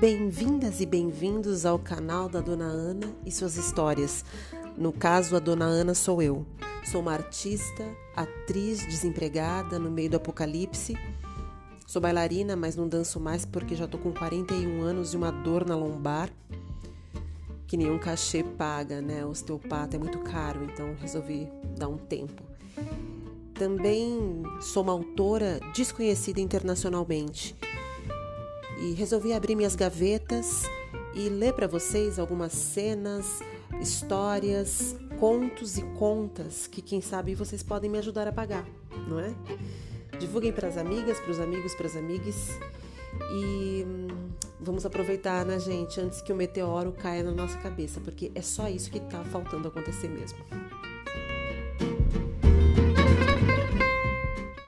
Bem-vindas e bem-vindos ao canal da Dona Ana e suas histórias. No caso, a Dona Ana sou eu. Sou uma artista, atriz desempregada no meio do apocalipse. Sou bailarina, mas não danço mais porque já tô com 41 anos e uma dor na lombar que nenhum cachê paga, né? O osteopata é muito caro, então resolvi dar um tempo. Também sou uma autora desconhecida internacionalmente e resolvi abrir minhas gavetas e ler para vocês algumas cenas, histórias, contos e contas que quem sabe vocês podem me ajudar a pagar, não é? Divulguem para as amigas, para os amigos, para as amigas e hum, vamos aproveitar, né, gente, antes que o meteoro caia na nossa cabeça, porque é só isso que tá faltando acontecer mesmo.